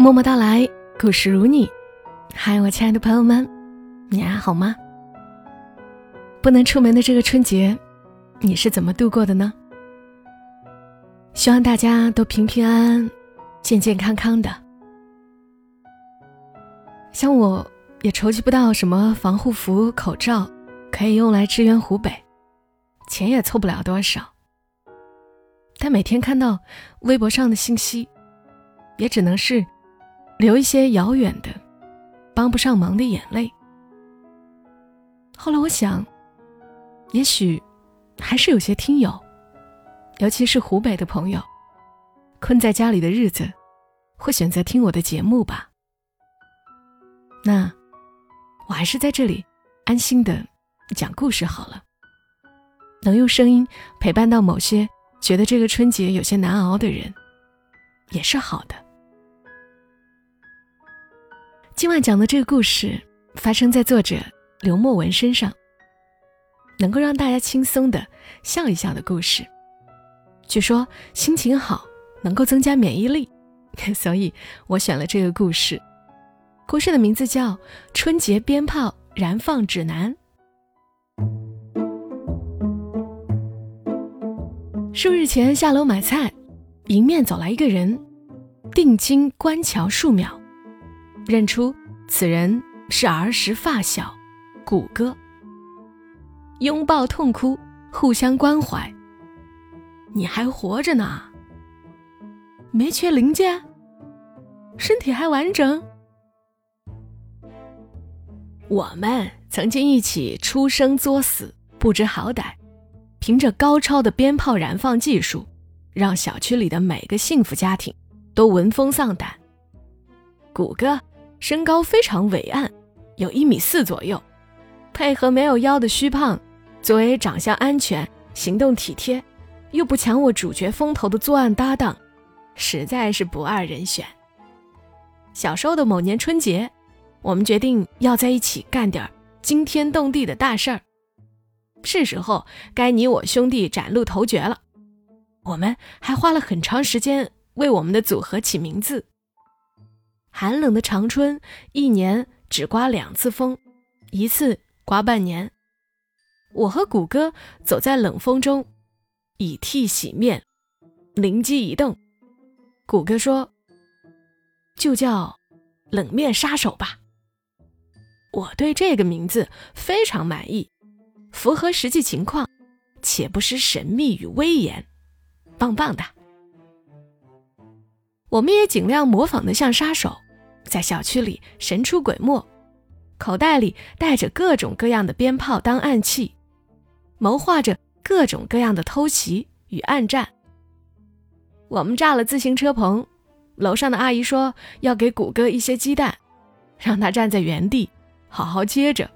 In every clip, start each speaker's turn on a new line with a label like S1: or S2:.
S1: 默默到来，故事如你。嗨，我亲爱的朋友们，你还好吗？不能出门的这个春节，你是怎么度过的呢？希望大家都平平安安、健健康康的。像我，也筹集不到什么防护服、口罩，可以用来支援湖北，钱也凑不了多少。但每天看到微博上的信息，也只能是。留一些遥远的、帮不上忙的眼泪。后来我想，也许还是有些听友，尤其是湖北的朋友，困在家里的日子，会选择听我的节目吧。那我还是在这里安心的讲故事好了，能用声音陪伴到某些觉得这个春节有些难熬的人，也是好的。今晚讲的这个故事发生在作者刘墨文身上，能够让大家轻松的笑一笑的故事。据说心情好能够增加免疫力，所以我选了这个故事。故事的名字叫《春节鞭炮燃放指南》。数日前下楼买菜，迎面走来一个人，定睛观瞧数秒。认出此人是儿时发小，谷歌。拥抱痛哭，互相关怀。你还活着呢，没缺零件，身体还完整。我们曾经一起出生作死，不知好歹，凭着高超的鞭炮燃放技术，让小区里的每个幸福家庭都闻风丧胆。谷歌。身高非常伟岸，有一米四左右，配合没有腰的虚胖，作为长相安全、行动体贴，又不抢我主角风头的作案搭档，实在是不二人选。小时候的某年春节，我们决定要在一起干点惊天动地的大事儿，是时候该你我兄弟崭露头角了。我们还花了很长时间为我们的组合起名字。寒冷的长春，一年只刮两次风，一次刮半年。我和谷歌走在冷风中，以涕洗面，灵机一动，谷歌说：“就叫冷面杀手吧。”我对这个名字非常满意，符合实际情况，且不失神秘与威严，棒棒的。我们也尽量模仿的像杀手。在小区里神出鬼没，口袋里带着各种各样的鞭炮当暗器，谋划着各种各样的偷袭与暗战。我们炸了自行车棚，楼上的阿姨说要给谷歌一些鸡蛋，让他站在原地好好接着。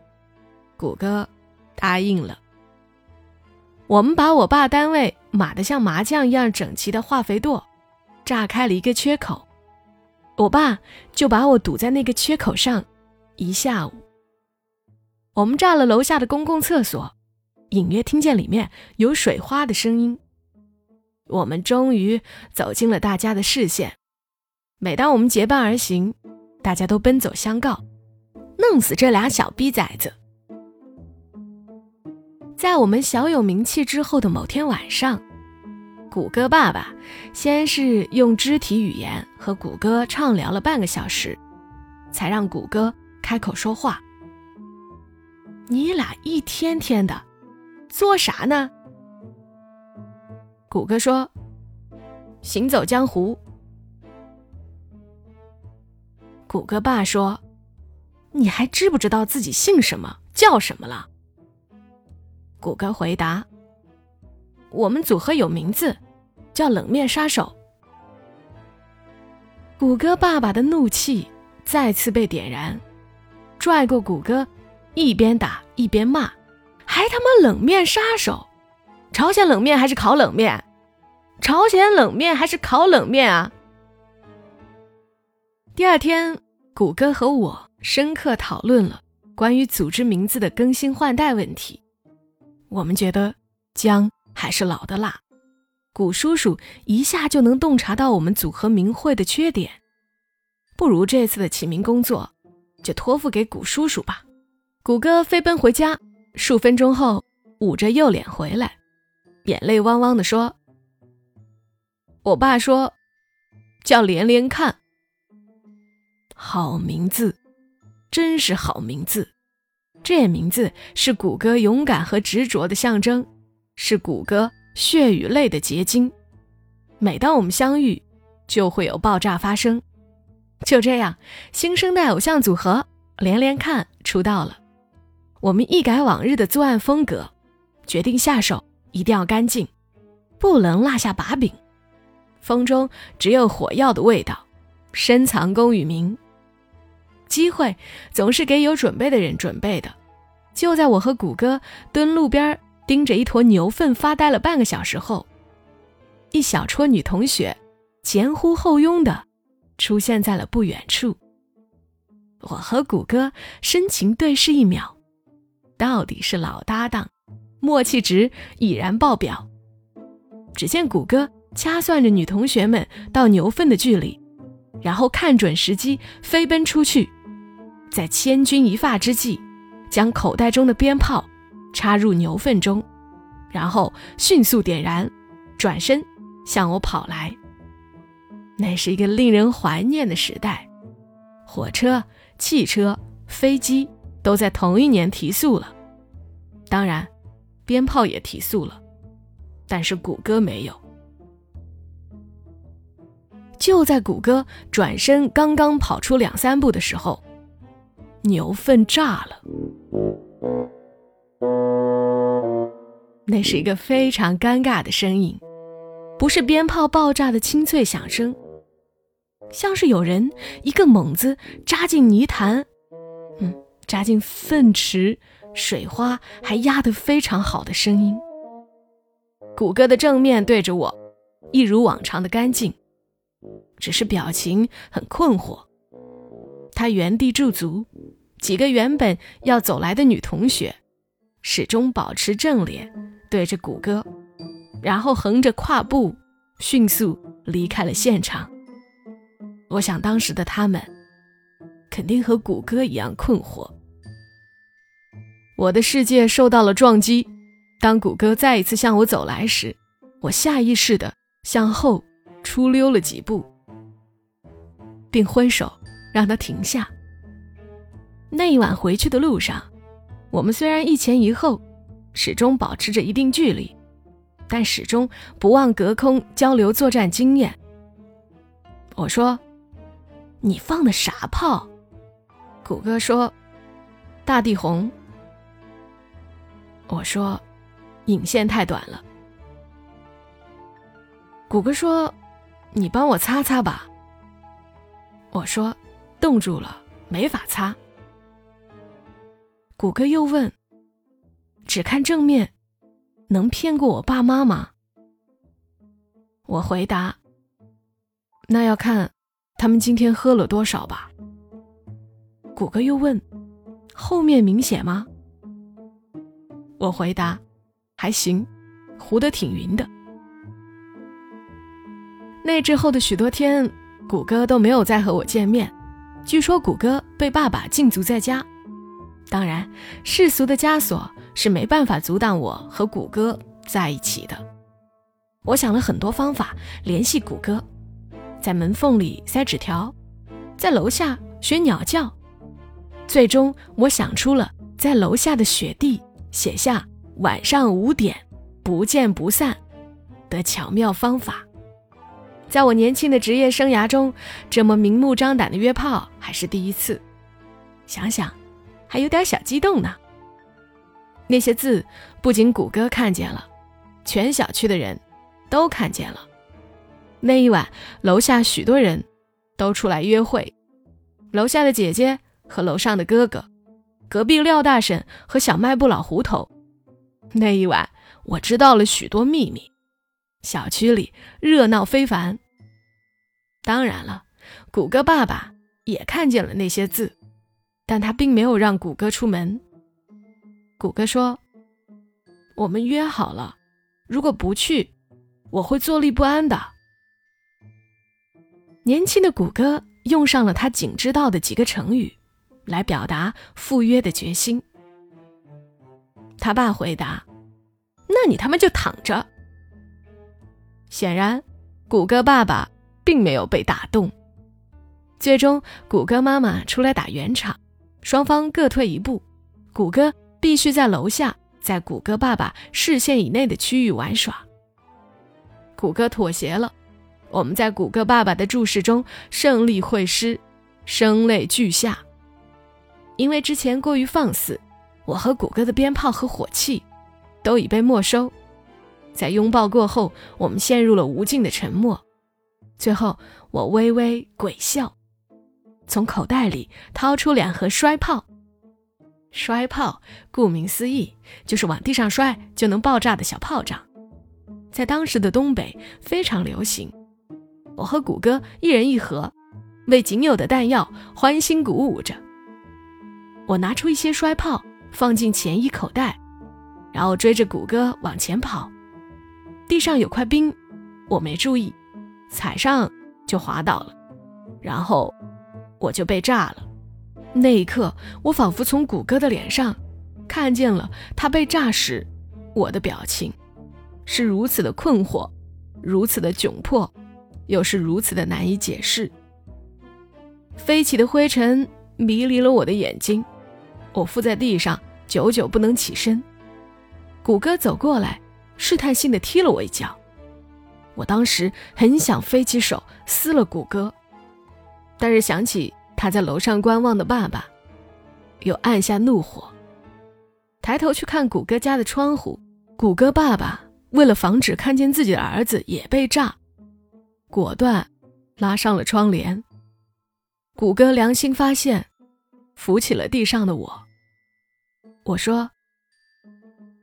S1: 谷歌答应了。我们把我爸单位码得像麻将一样整齐的化肥垛，炸开了一个缺口。我爸就把我堵在那个缺口上，一下午。我们炸了楼下的公共厕所，隐约听见里面有水花的声音。我们终于走进了大家的视线。每当我们结伴而行，大家都奔走相告：“弄死这俩小逼崽子！”在我们小有名气之后的某天晚上。谷歌爸爸先是用肢体语言和谷歌畅聊了半个小时，才让谷歌开口说话。你俩一天天的做啥呢？谷歌说：“行走江湖。”谷歌爸说：“你还知不知道自己姓什么叫什么了？”谷歌回答。我们组合有名字，叫冷面杀手。谷歌爸爸的怒气再次被点燃，拽过谷歌，一边打一边骂：“还他妈冷面杀手！朝鲜冷面还是烤冷面？朝鲜冷面还是烤冷面啊？”第二天，谷歌和我深刻讨论了关于组织名字的更新换代问题。我们觉得将。还是老的辣，古叔叔一下就能洞察到我们组合名讳的缺点。不如这次的起名工作就托付给古叔叔吧。谷歌飞奔回家，数分钟后捂着右脸回来，眼泪汪汪地说：“我爸说叫连连看，好名字，真是好名字。这名字是谷歌勇敢和执着的象征，是谷歌血与泪的结晶。每当我们相遇，就会有爆炸发生。就这样，新生代偶像组合连连看出道了。”我们一改往日的作案风格，决定下手一定要干净，不能落下把柄。风中只有火药的味道，深藏功与名。机会总是给有准备的人准备的。就在我和谷歌蹲路边盯着一坨牛粪发呆了半个小时后，一小撮女同学前呼后拥的出现在了不远处。我和谷歌深情对视一秒。到底是老搭档，默契值已然爆表。只见谷歌掐算着女同学们到牛粪的距离，然后看准时机飞奔出去，在千钧一发之际，将口袋中的鞭炮插入牛粪中，然后迅速点燃，转身向我跑来。那是一个令人怀念的时代，火车、汽车、飞机。都在同一年提速了，当然，鞭炮也提速了，但是谷歌没有。就在谷歌转身刚刚跑出两三步的时候，牛粪炸了。那是一个非常尴尬的声音，不是鞭炮爆炸的清脆响声，像是有人一个猛子扎进泥潭。嗯。扎进粪池，水花还压得非常好的声音。谷歌的正面对着我，一如往常的干净，只是表情很困惑。他原地驻足，几个原本要走来的女同学，始终保持正脸对着谷歌，然后横着跨步，迅速离开了现场。我想当时的他们，肯定和谷歌一样困惑。我的世界受到了撞击。当谷歌再一次向我走来时，我下意识地向后出溜了几步，并挥手让他停下。那一晚回去的路上，我们虽然一前一后，始终保持着一定距离，但始终不忘隔空交流作战经验。我说：“你放的啥炮？”谷歌说：“大地红。”我说：“引线太短了。”谷歌说：“你帮我擦擦吧。”我说：“冻住了，没法擦。”谷歌又问：“只看正面，能骗过我爸妈吗？”我回答：“那要看他们今天喝了多少吧。”谷歌又问：“后面明显吗？”我回答：“还行，糊得挺匀的。”那之后的许多天，谷歌都没有再和我见面。据说谷歌被爸爸禁足在家。当然，世俗的枷锁是没办法阻挡我和谷歌在一起的。我想了很多方法联系谷歌，在门缝里塞纸条，在楼下学鸟叫。最终，我想出了在楼下的雪地。写下晚上五点不见不散的巧妙方法，在我年轻的职业生涯中，这么明目张胆的约炮还是第一次。想想，还有点小激动呢。那些字不仅谷歌看见了，全小区的人都看见了。那一晚，楼下许多人都出来约会，楼下的姐姐和楼上的哥哥。隔壁廖大婶和小卖部老胡头，那一晚我知道了许多秘密。小区里热闹非凡。当然了，谷歌爸爸也看见了那些字，但他并没有让谷歌出门。谷歌说：“我们约好了，如果不去，我会坐立不安的。”年轻的谷歌用上了他仅知道的几个成语，来表达赴约的决心。他爸回答：“那你他妈就躺着。”显然，谷歌爸爸并没有被打动。最终，谷歌妈妈出来打圆场，双方各退一步。谷歌必须在楼下，在谷歌爸爸视线以内的区域玩耍。谷歌妥协了，我们在谷歌爸爸的注视中胜利会师，声泪俱下。因为之前过于放肆，我和谷歌的鞭炮和火器都已被没收。在拥抱过后，我们陷入了无尽的沉默。最后，我微微鬼笑。从口袋里掏出两盒摔炮，摔炮顾名思义就是往地上摔就能爆炸的小炮仗，在当时的东北非常流行。我和谷歌一人一盒，为仅有的弹药欢欣鼓舞着。我拿出一些摔炮放进前衣口袋，然后追着谷歌往前跑。地上有块冰，我没注意，踩上就滑倒了，然后。我就被炸了。那一刻，我仿佛从谷歌的脸上看见了他被炸时我的表情，是如此的困惑，如此的窘迫，又是如此的难以解释。飞起的灰尘迷离了我的眼睛，我伏在地上，久久不能起身。谷歌走过来，试探性的踢了我一脚。我当时很想飞起手撕了谷歌。但是想起他在楼上观望的爸爸，又按下怒火，抬头去看谷歌家的窗户。谷歌爸爸为了防止看见自己的儿子也被炸，果断拉上了窗帘。谷歌良心发现，扶起了地上的我。我说：“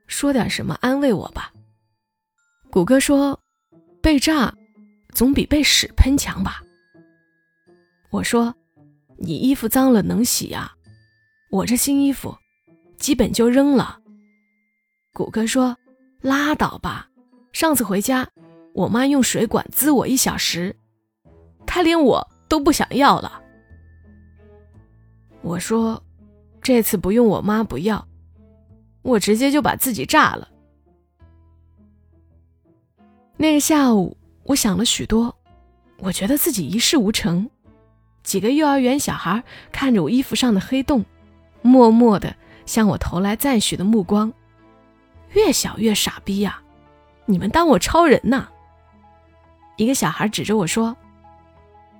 S1: 说点什么安慰我吧。”谷歌说：“被炸总比被屎喷强吧。”我说：“你衣服脏了能洗呀，我这新衣服基本就扔了。”谷歌说：“拉倒吧，上次回家，我妈用水管滋我一小时，她连我都不想要了。”我说：“这次不用我妈不要，我直接就把自己炸了。”那个下午，我想了许多，我觉得自己一事无成。几个幼儿园小孩看着我衣服上的黑洞，默默地向我投来赞许的目光。越小越傻逼呀！你们当我超人呢？一个小孩指着我说：“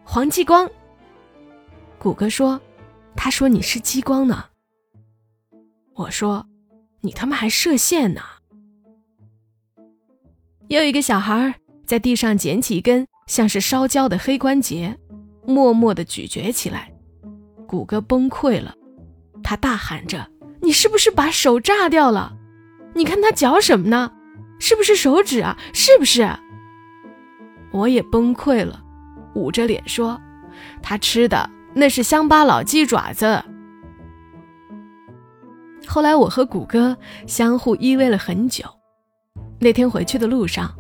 S1: 黄继光。”谷歌说：“他说你是激光呢。”我说：“你他妈还射线呢！”又一个小孩在地上捡起一根像是烧焦的黑关节。默默地咀嚼起来，谷歌崩溃了，他大喊着：“你是不是把手炸掉了？你看他嚼什么呢？是不是手指啊？是不是？”我也崩溃了，捂着脸说：“他吃的那是乡巴佬鸡爪子。”后来我和谷歌相互依偎了很久。那天回去的路上，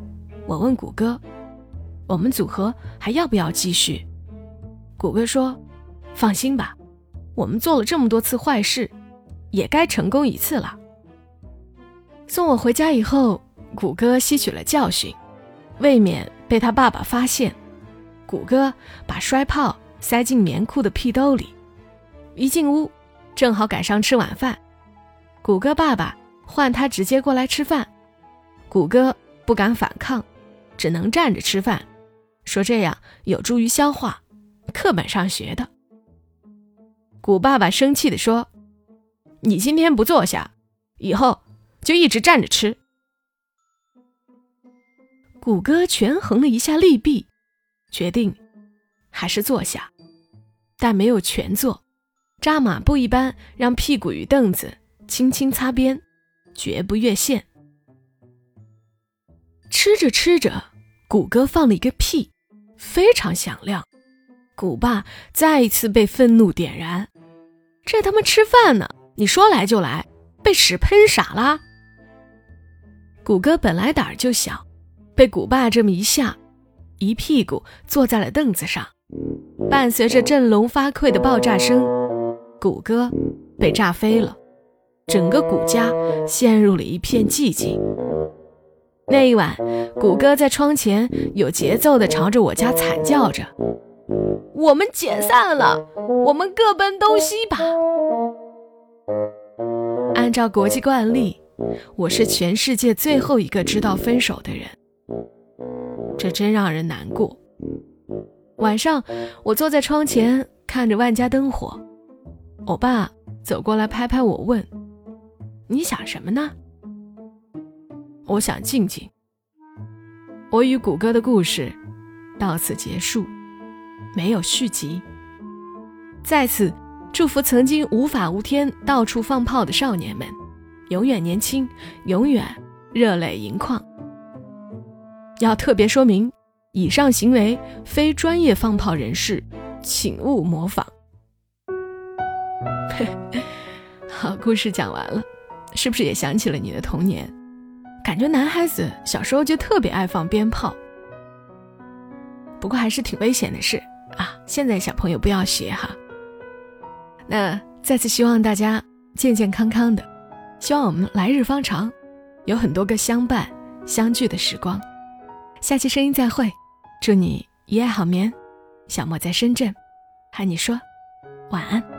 S1: 我问谷歌：“我们组合还要不要继续？”谷歌说：“放心吧，我们做了这么多次坏事，也该成功一次了。”送我回家以后，谷歌吸取了教训，未免被他爸爸发现。谷歌把摔炮塞进棉裤的屁兜里，一进屋，正好赶上吃晚饭。谷歌爸爸唤他直接过来吃饭，谷歌不敢反抗，只能站着吃饭，说这样有助于消化。课本上学的。古爸爸生气地说：“你今天不坐下，以后就一直站着吃。”谷歌权衡了一下利弊，决定还是坐下，但没有全坐，扎马步一般让屁股与凳子轻轻擦边，绝不越线。吃着吃着，谷歌放了一个屁，非常响亮。古爸再一次被愤怒点燃，这他妈吃饭呢？你说来就来，被屎喷傻啦！谷歌本来胆儿就小，被古爸这么一吓，一屁股坐在了凳子上，伴随着振聋发聩的爆炸声，谷歌被炸飞了，整个谷家陷入了一片寂静。那一晚，谷歌在窗前有节奏地朝着我家惨叫着：“我们解散了，我们各奔东西吧。”按照国际惯例，我是全世界最后一个知道分手的人，这真让人难过。晚上，我坐在窗前看着万家灯火，我爸走过来拍拍我，问：“你想什么呢？”我想静静。我与谷歌的故事到此结束，没有续集。在此祝福曾经无法无天、到处放炮的少年们，永远年轻，永远热泪盈眶。要特别说明，以上行为非专业放炮人士，请勿模仿。好，故事讲完了，是不是也想起了你的童年？感觉男孩子小时候就特别爱放鞭炮，不过还是挺危险的事啊！现在小朋友不要学哈。那再次希望大家健健康康的，希望我们来日方长，有很多个相伴相聚的时光。下期声音再会，祝你一夜好眠。小莫在深圳，喊你说晚安。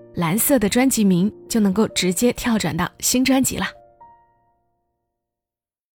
S1: 蓝色的专辑名就能够直接跳转到新专辑了。